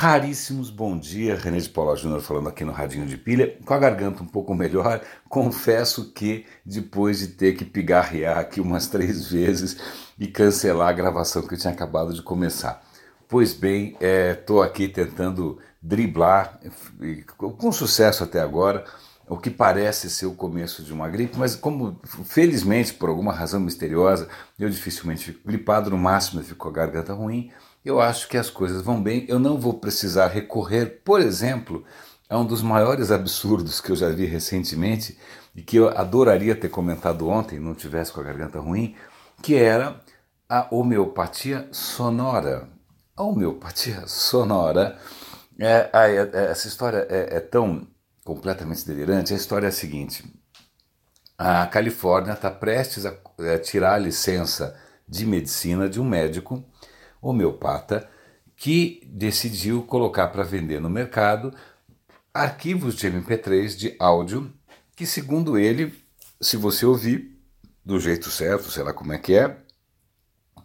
Raríssimos bom dia, René de Paula Júnior falando aqui no Radinho de Pilha, com a garganta um pouco melhor. Confesso que depois de ter que pigarrear aqui umas três vezes e cancelar a gravação que eu tinha acabado de começar. Pois bem, estou é, aqui tentando driblar, com sucesso até agora, o que parece ser o começo de uma gripe, mas como felizmente por alguma razão misteriosa eu dificilmente fico gripado, no máximo eu fico com a garganta ruim, eu acho que as coisas vão bem. Eu não vou precisar recorrer, por exemplo, a um dos maiores absurdos que eu já vi recentemente e que eu adoraria ter comentado ontem, não tivesse com a garganta ruim, que era a homeopatia sonora. A homeopatia sonora, é, é, essa história é, é tão completamente delirante. A história é a seguinte: a Califórnia está prestes a, a tirar a licença de medicina de um médico homeopata que decidiu colocar para vender no mercado arquivos de MP3 de áudio que, segundo ele, se você ouvir do jeito certo, sei lá como é que é,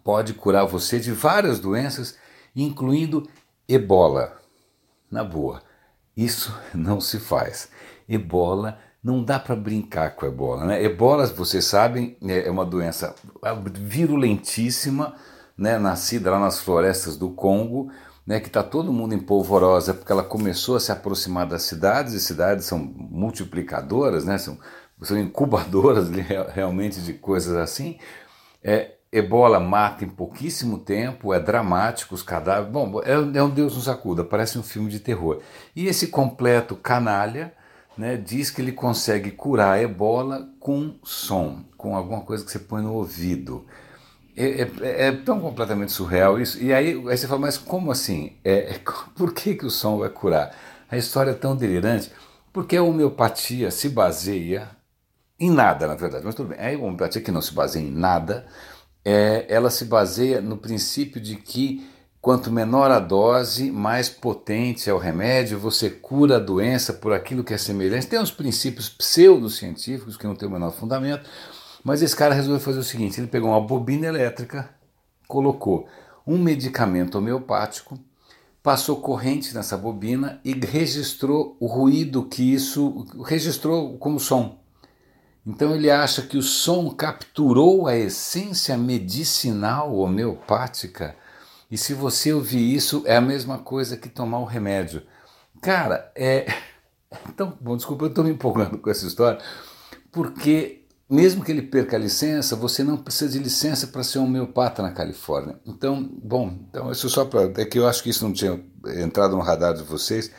pode curar você de várias doenças, incluindo ebola. Na boa, isso não se faz. Ebola não dá para brincar com ebola. Né? Ebola, vocês sabem, é uma doença virulentíssima né, nascida lá nas florestas do Congo, né, que está todo mundo em polvorosa porque ela começou a se aproximar das cidades, e cidades são multiplicadoras, né, são, são incubadoras realmente de coisas assim. É, ebola mata em pouquíssimo tempo, é dramático, os cadáveres. Bom, é, é um Deus nos acuda, parece um filme de terror. E esse completo canalha né, diz que ele consegue curar a ebola com som, com alguma coisa que você põe no ouvido. É, é, é, tão completamente surreal isso. E aí, aí você fala, mas como assim? É, é por que, que o som vai curar? A história é tão delirante porque a homeopatia se baseia em nada, na verdade. Mas tudo bem, a homeopatia que não se baseia em nada, é, ela se baseia no princípio de que quanto menor a dose, mais potente é o remédio, você cura a doença por aquilo que é semelhante. Tem uns princípios pseudocientíficos que não têm o menor fundamento, mas esse cara resolveu fazer o seguinte: ele pegou uma bobina elétrica, colocou um medicamento homeopático, passou corrente nessa bobina e registrou o ruído que isso registrou como som. Então ele acha que o som capturou a essência medicinal homeopática. E se você ouvir isso, é a mesma coisa que tomar o remédio. Cara, é. Então, bom, desculpa, eu estou me empolgando com essa história, porque mesmo que ele perca a licença, você não precisa de licença para ser homeopata na Califórnia. Então, bom, então isso só para. É que eu acho que isso não tinha entrado no radar de vocês.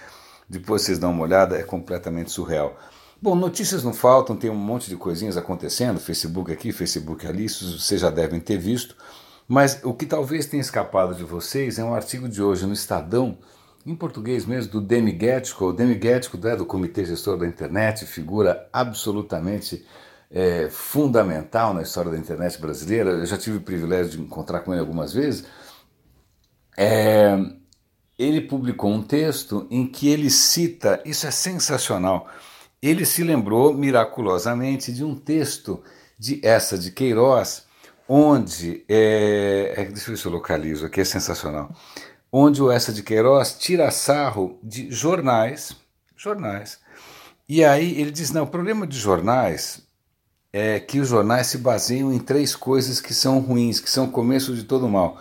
Depois vocês dão uma olhada, é completamente surreal. Bom, notícias não faltam, tem um monte de coisinhas acontecendo, Facebook aqui, Facebook ali, isso vocês já devem ter visto. Mas o que talvez tenha escapado de vocês é um artigo de hoje no Estadão, em português mesmo, do Demi Gettico. O Demi Gettico, né, do Comitê Gestor da Internet, figura absolutamente é, fundamental na história da internet brasileira. Eu já tive o privilégio de encontrar com ele algumas vezes. É, ele publicou um texto em que ele cita, isso é sensacional. Ele se lembrou miraculosamente de um texto de essa de Queiroz, onde é, é, deixa eu ver se eu localizo aqui, é sensacional. Onde o essa de Queiroz tira sarro de jornais, jornais. E aí ele diz: não, o problema de jornais é que os jornais se baseiam em três coisas que são ruins, que são o começo de todo mal.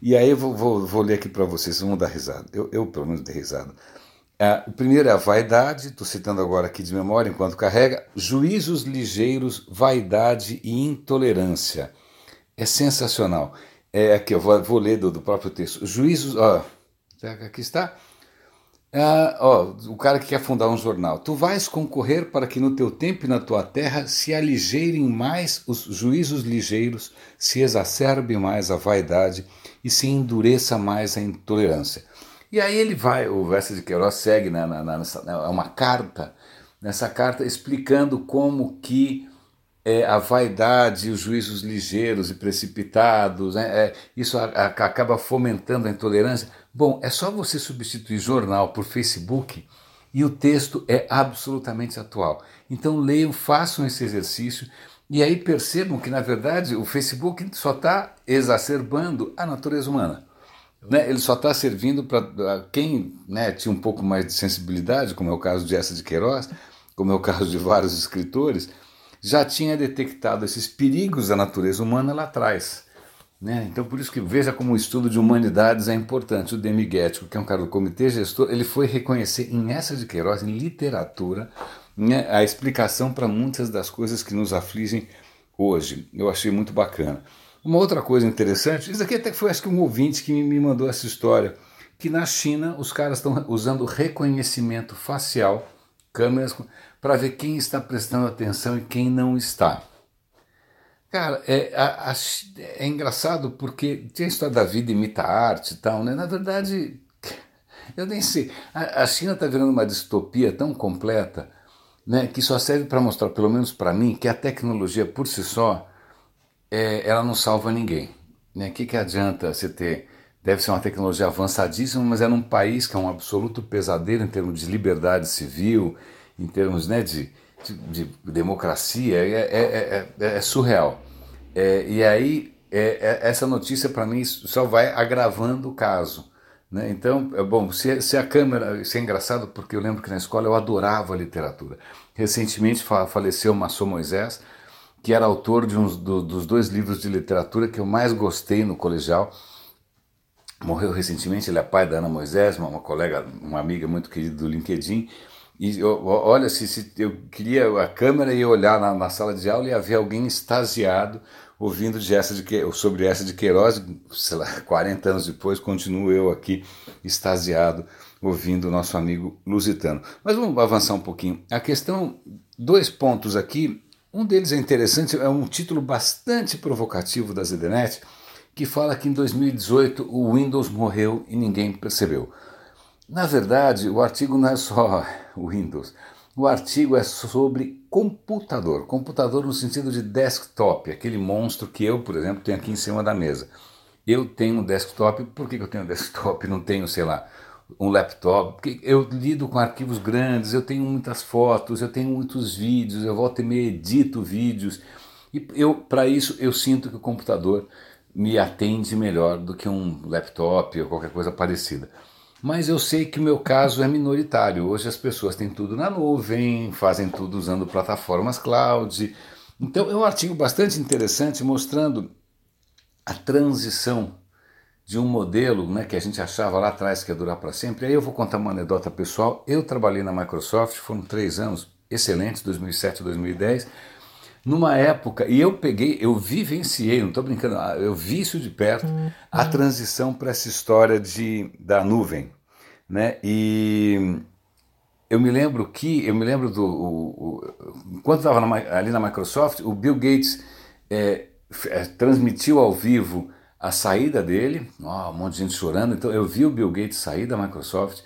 E aí eu vou, vou, vou ler aqui para vocês, vocês vão dar risada. Eu, eu pelo menos dei risada. É, o primeiro é a vaidade, estou citando agora aqui de memória enquanto carrega. Juízos ligeiros, vaidade e intolerância. É sensacional. É, aqui, eu vou, vou ler do, do próprio texto. Juízos, ó, aqui está. Ah, ó, o cara que quer fundar um jornal. Tu vais concorrer para que no teu tempo e na tua terra se aligeirem mais os juízos ligeiros, se exacerbe mais a vaidade e se endureça mais a intolerância. E aí ele vai, o Verso de Queiroz segue na, na, nessa, é uma carta, nessa carta explicando como que é, a vaidade, os juízos ligeiros e precipitados, né, é, isso a, a, acaba fomentando a intolerância. Bom, é só você substituir jornal por Facebook e o texto é absolutamente atual. Então leiam, façam esse exercício e aí percebam que, na verdade, o Facebook só está exacerbando a natureza humana. né, ele só está servindo para quem né, tinha um pouco mais de sensibilidade, como é o caso de essa de Queiroz, como é o caso de vários escritores, já tinha detectado esses perigos da natureza humana lá atrás. Né? Então, por isso que veja como o estudo de humanidades é importante. O Demiguético, que é um cara do comitê gestor, ele foi reconhecer em essa de Queiroz, em literatura, né, a explicação para muitas das coisas que nos afligem hoje. Eu achei muito bacana. Uma outra coisa interessante, isso aqui até foi acho que um ouvinte que me mandou essa história, que na China os caras estão usando reconhecimento facial, câmeras, para ver quem está prestando atenção e quem não está. Cara, é, é engraçado porque tem a história da vida imita a arte e tal, né? Na verdade, eu nem sei. A, a China está virando uma distopia tão completa né, que só serve para mostrar, pelo menos para mim, que a tecnologia por si só é, ela não salva ninguém. O né? que, que adianta você ter. Deve ser uma tecnologia avançadíssima, mas é num país que é um absoluto pesadelo em termos de liberdade civil, em termos né, de, de, de democracia, é, é, é, é surreal. e aí, essa notícia para mim só vai agravando o caso. Né? Então, é bom, se, se, a câmera. Isso é engraçado porque eu lembro que na escola eu adorava literatura. Recentemente faleceu Massou Moisés, que era autor de uns do, dos dois livros de literatura que eu mais gostei no colegial. Morreu recentemente, ele é pai da Ana Moisés, uma, uma colega, uma amiga muito querida do LinkedIn. E olha, se, se, eu queria a câmera e olhar na, na, sala de aula e havia alguém extasiado ouvindo de essa de que, sobre essa de Queiroz, sei lá, 40 anos depois, continuo eu aqui extasiado ouvindo o nosso amigo Lusitano. Mas vamos avançar um pouquinho. A questão, dois pontos aqui. Um deles é interessante, é um título bastante provocativo da ZDNet, que fala que em 2018 o Windows morreu e ninguém percebeu. Na verdade, o artigo não é só Windows. O artigo é sobre computador. Computador no sentido de desktop, aquele monstro que eu, por exemplo, tenho aqui em cima da mesa. Eu tenho um desktop, por que eu tenho um desktop? Não tenho, sei lá, um laptop, porque eu lido com arquivos grandes, eu tenho muitas fotos, eu tenho muitos vídeos, eu volto e me edito vídeos. E eu, para isso, eu sinto que o computador me atende melhor do que um laptop ou qualquer coisa parecida. Mas eu sei que o meu caso é minoritário. Hoje as pessoas têm tudo na nuvem, fazem tudo usando plataformas cloud. Então é um artigo bastante interessante mostrando a transição de um modelo né, que a gente achava lá atrás que ia durar para sempre. Aí eu vou contar uma anedota pessoal. Eu trabalhei na Microsoft, foram três anos excelentes, 2007 2010, numa época, e eu peguei, eu vivenciei, não estou brincando, ah, eu vi isso de perto, a uhum. transição para essa história de, da nuvem. Né? E eu me lembro que, eu me lembro do. O, o, enquanto estava ali na Microsoft, o Bill Gates é, é, transmitiu ao vivo a saída dele, oh, um monte de gente chorando. Então eu vi o Bill Gates sair da Microsoft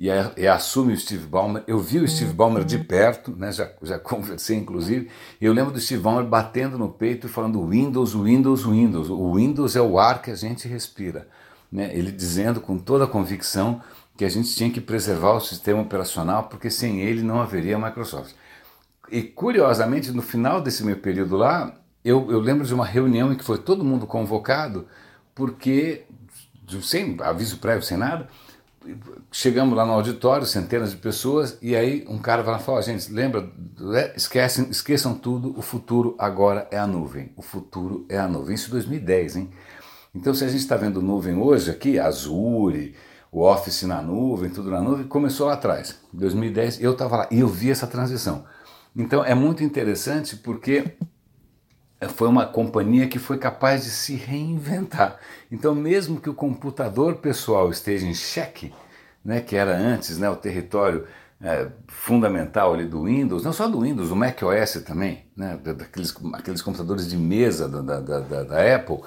e, e assume o Steve Ballmer. Eu vi o Steve Ballmer de perto, né, já, já conversei inclusive, e eu lembro do Steve Ballmer batendo no peito e falando Windows, Windows, Windows. O Windows é o ar que a gente respira. Né? Ele dizendo com toda a convicção que a gente tinha que preservar o sistema operacional porque sem ele não haveria Microsoft. E curiosamente, no final desse meu período lá, eu, eu lembro de uma reunião em que foi todo mundo convocado, porque, sem aviso prévio, sem nada, chegamos lá no auditório, centenas de pessoas, e aí um cara vai lá e fala, gente, lembra, é, esquecem, esqueçam tudo, o futuro agora é a nuvem. O futuro é a nuvem. Isso em 2010, hein? Então se a gente está vendo nuvem hoje aqui, Azure, o Office na nuvem, tudo na nuvem, começou lá atrás. Em 2010 eu estava lá e eu vi essa transição. Então é muito interessante porque foi uma companhia que foi capaz de se reinventar. Então, mesmo que o computador pessoal esteja em xeque, né, que era antes né, o território é, fundamental ali do Windows, não só do Windows, o Mac OS também, né, daqueles, aqueles computadores de mesa da, da, da, da Apple,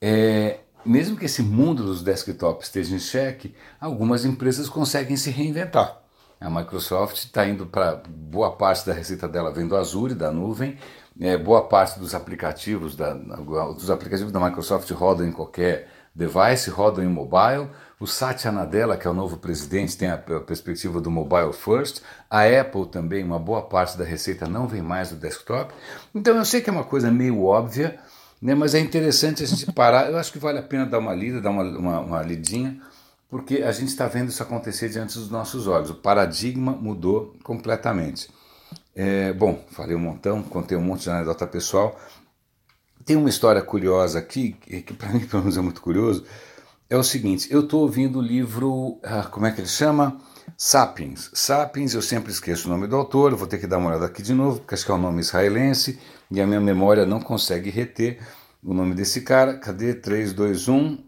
é, mesmo que esse mundo dos desktops esteja em xeque, algumas empresas conseguem se reinventar. A Microsoft está indo para boa parte da receita dela vem do Azure, da nuvem, é, boa parte dos aplicativos da, dos aplicativos da Microsoft rodam em qualquer device, rodam em mobile. O Satya Nadella, que é o novo presidente, tem a perspectiva do mobile first. A Apple também, uma boa parte da receita não vem mais do desktop. Então eu sei que é uma coisa meio óbvia, Né? Mas é interessante a gente parar. Eu acho que vale a pena dar uma lida, dar uma, uma, uma lidinha, porque a gente está vendo isso acontecer diante dos nossos olhos. O paradigma mudou completamente. É, bom, falei um montão, contei um monte de anedota pessoal. Tem uma história curiosa aqui, que para mim pelo menos é muito curioso. É o seguinte, eu estou ouvindo o livro, ah, como é que ele chama? Sapiens. Sapiens, eu sempre esqueço o nome do autor, vou ter que dar uma olhada aqui de novo, porque acho que é um nome israelense e a minha memória não consegue reter o nome desse cara. Cadê? 3, 2, 1.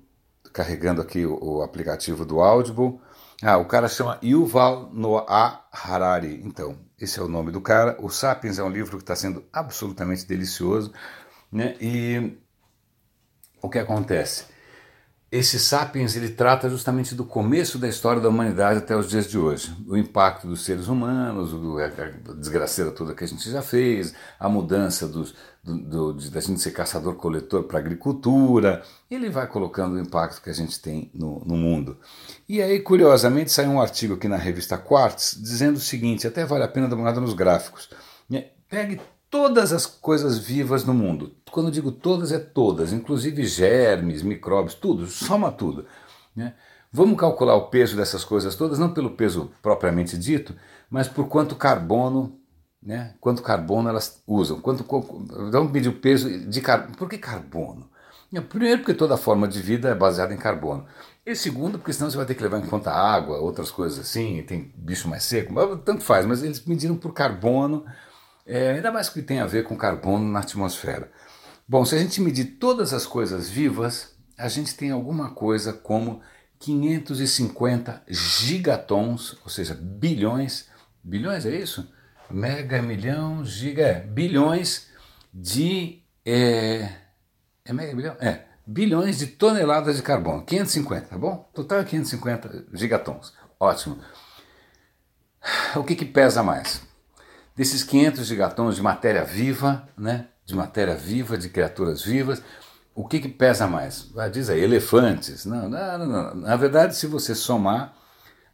Carregando aqui o, o aplicativo do Audible. Ah, o cara chama Yuval Noah Harari. Então, esse é o nome do cara. O Sapiens é um livro que está sendo absolutamente delicioso. Né? E o que acontece? Esse Sapiens ele trata justamente do começo da história da humanidade até os dias de hoje. O impacto dos seres humanos, a desgraceira toda que a gente já fez, a mudança dos, do, do, da gente ser caçador-coletor para agricultura. Ele vai colocando o impacto que a gente tem no, no mundo. E aí, curiosamente, saiu um artigo aqui na revista Quartz dizendo o seguinte: até vale a pena dar uma olhada nos gráficos. Pegue todas as coisas vivas no mundo. Quando digo todas, é todas, inclusive germes, micróbios, tudo, soma tudo. Né? Vamos calcular o peso dessas coisas todas, não pelo peso propriamente dito, mas por quanto carbono, né? quanto carbono elas usam. Quanto, vamos medir o peso de carbono. Por que carbono? Primeiro, porque toda forma de vida é baseada em carbono. E segundo, porque senão você vai ter que levar em conta água, outras coisas assim, tem bicho mais seco, tanto faz, mas eles mediram por carbono é, ainda mais que tem a ver com carbono na atmosfera. Bom, se a gente medir todas as coisas vivas, a gente tem alguma coisa como 550 gigatons, ou seja, bilhões, bilhões é isso? Mega, milhão, giga, é, bilhões de. É, é mega, bilhão? É, bilhões de toneladas de carbono, 550, tá bom? Total é 550 gigatons, ótimo. O que, que pesa mais? Desses 500 gigatons de matéria viva, né? de matéria viva, de criaturas vivas, o que, que pesa mais? Ah, diz aí, elefantes. Não, não, não, não. Na verdade, se você somar,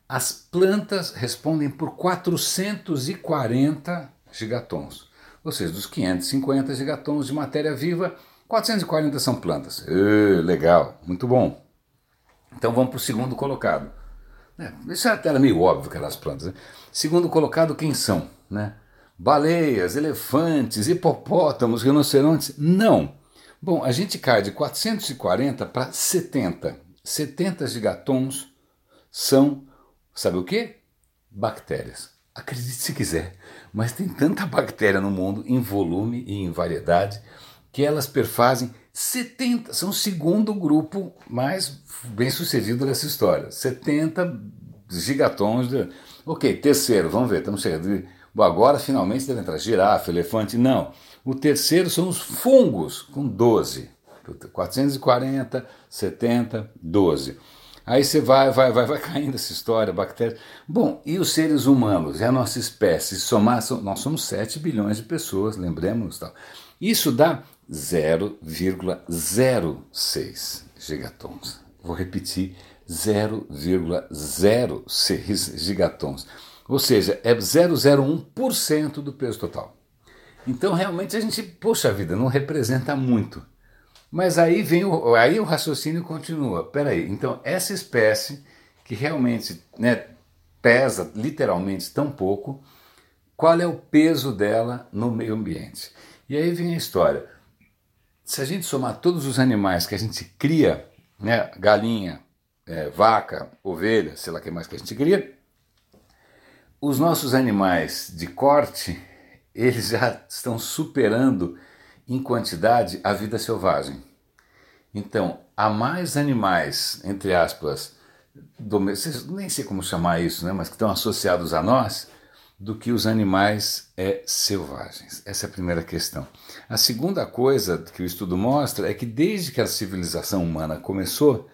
as plantas respondem por 440 gigatons. Ou seja, dos 550 gigatons de matéria viva, 440 são plantas. Uh, legal, muito bom. Então vamos para o segundo colocado. É, isso era meio óbvio que eram as plantas. Né? Segundo colocado, quem são? Né? Baleias, elefantes, hipopótamos, rinocerontes. Não. Bom, a gente cai de 440 para 70. 70 gigatons são, sabe o que? Bactérias. Acredite se quiser, mas tem tanta bactéria no mundo, em volume e em variedade, que elas perfazem 70, são o segundo grupo mais bem sucedido dessa história. 70 gigatons. De... Ok, terceiro, vamos ver, estamos chegando. Agora finalmente deve entrar girafa, elefante. Não. O terceiro são os fungos, com 12. 440, 70, 12. Aí você vai, vai, vai, vai caindo essa história, bactéria. Bom, e os seres humanos, é a nossa espécie, somar, nós somos 7 bilhões de pessoas, lembremos tal. Isso dá 0,06 gigatons. Vou repetir, 0,06 gigatons. Ou seja, é 0,01% do peso total. Então realmente a gente, poxa vida, não representa muito. Mas aí vem o, aí o raciocínio continua. Peraí, então essa espécie que realmente né, pesa literalmente tão pouco, qual é o peso dela no meio ambiente? E aí vem a história. Se a gente somar todos os animais que a gente cria, né, galinha, é, vaca, ovelha, sei lá o que mais que a gente cria, os nossos animais de corte, eles já estão superando em quantidade a vida selvagem. Então, há mais animais, entre aspas, nem sei como chamar isso, né, mas que estão associados a nós, do que os animais é, selvagens. Essa é a primeira questão. A segunda coisa que o estudo mostra é que desde que a civilização humana começou,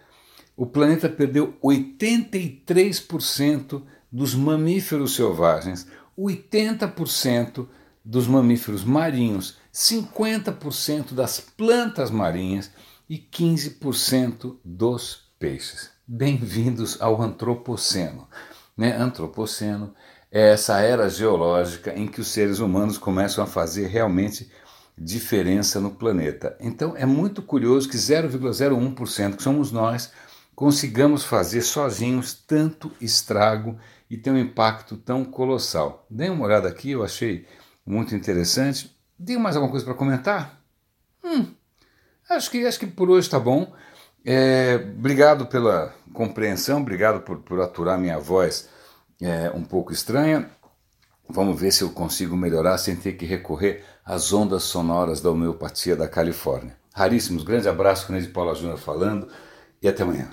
o planeta perdeu 83% dos mamíferos selvagens, 80% dos mamíferos marinhos, 50% das plantas marinhas e 15% dos peixes. Bem-vindos ao Antropoceno. Né? Antropoceno é essa era geológica em que os seres humanos começam a fazer realmente diferença no planeta. Então é muito curioso que 0,01%, que somos nós, consigamos fazer sozinhos tanto estrago e ter um impacto tão colossal. Dê uma olhada aqui, eu achei muito interessante. Tem mais alguma coisa para comentar? Hum, acho que acho que por hoje está bom. É, obrigado pela compreensão, obrigado por, por aturar minha voz é, um pouco estranha. Vamos ver se eu consigo melhorar sem ter que recorrer às ondas sonoras da homeopatia da Califórnia. Raríssimos, grande abraço, Cândido Paula Júnior falando e até amanhã.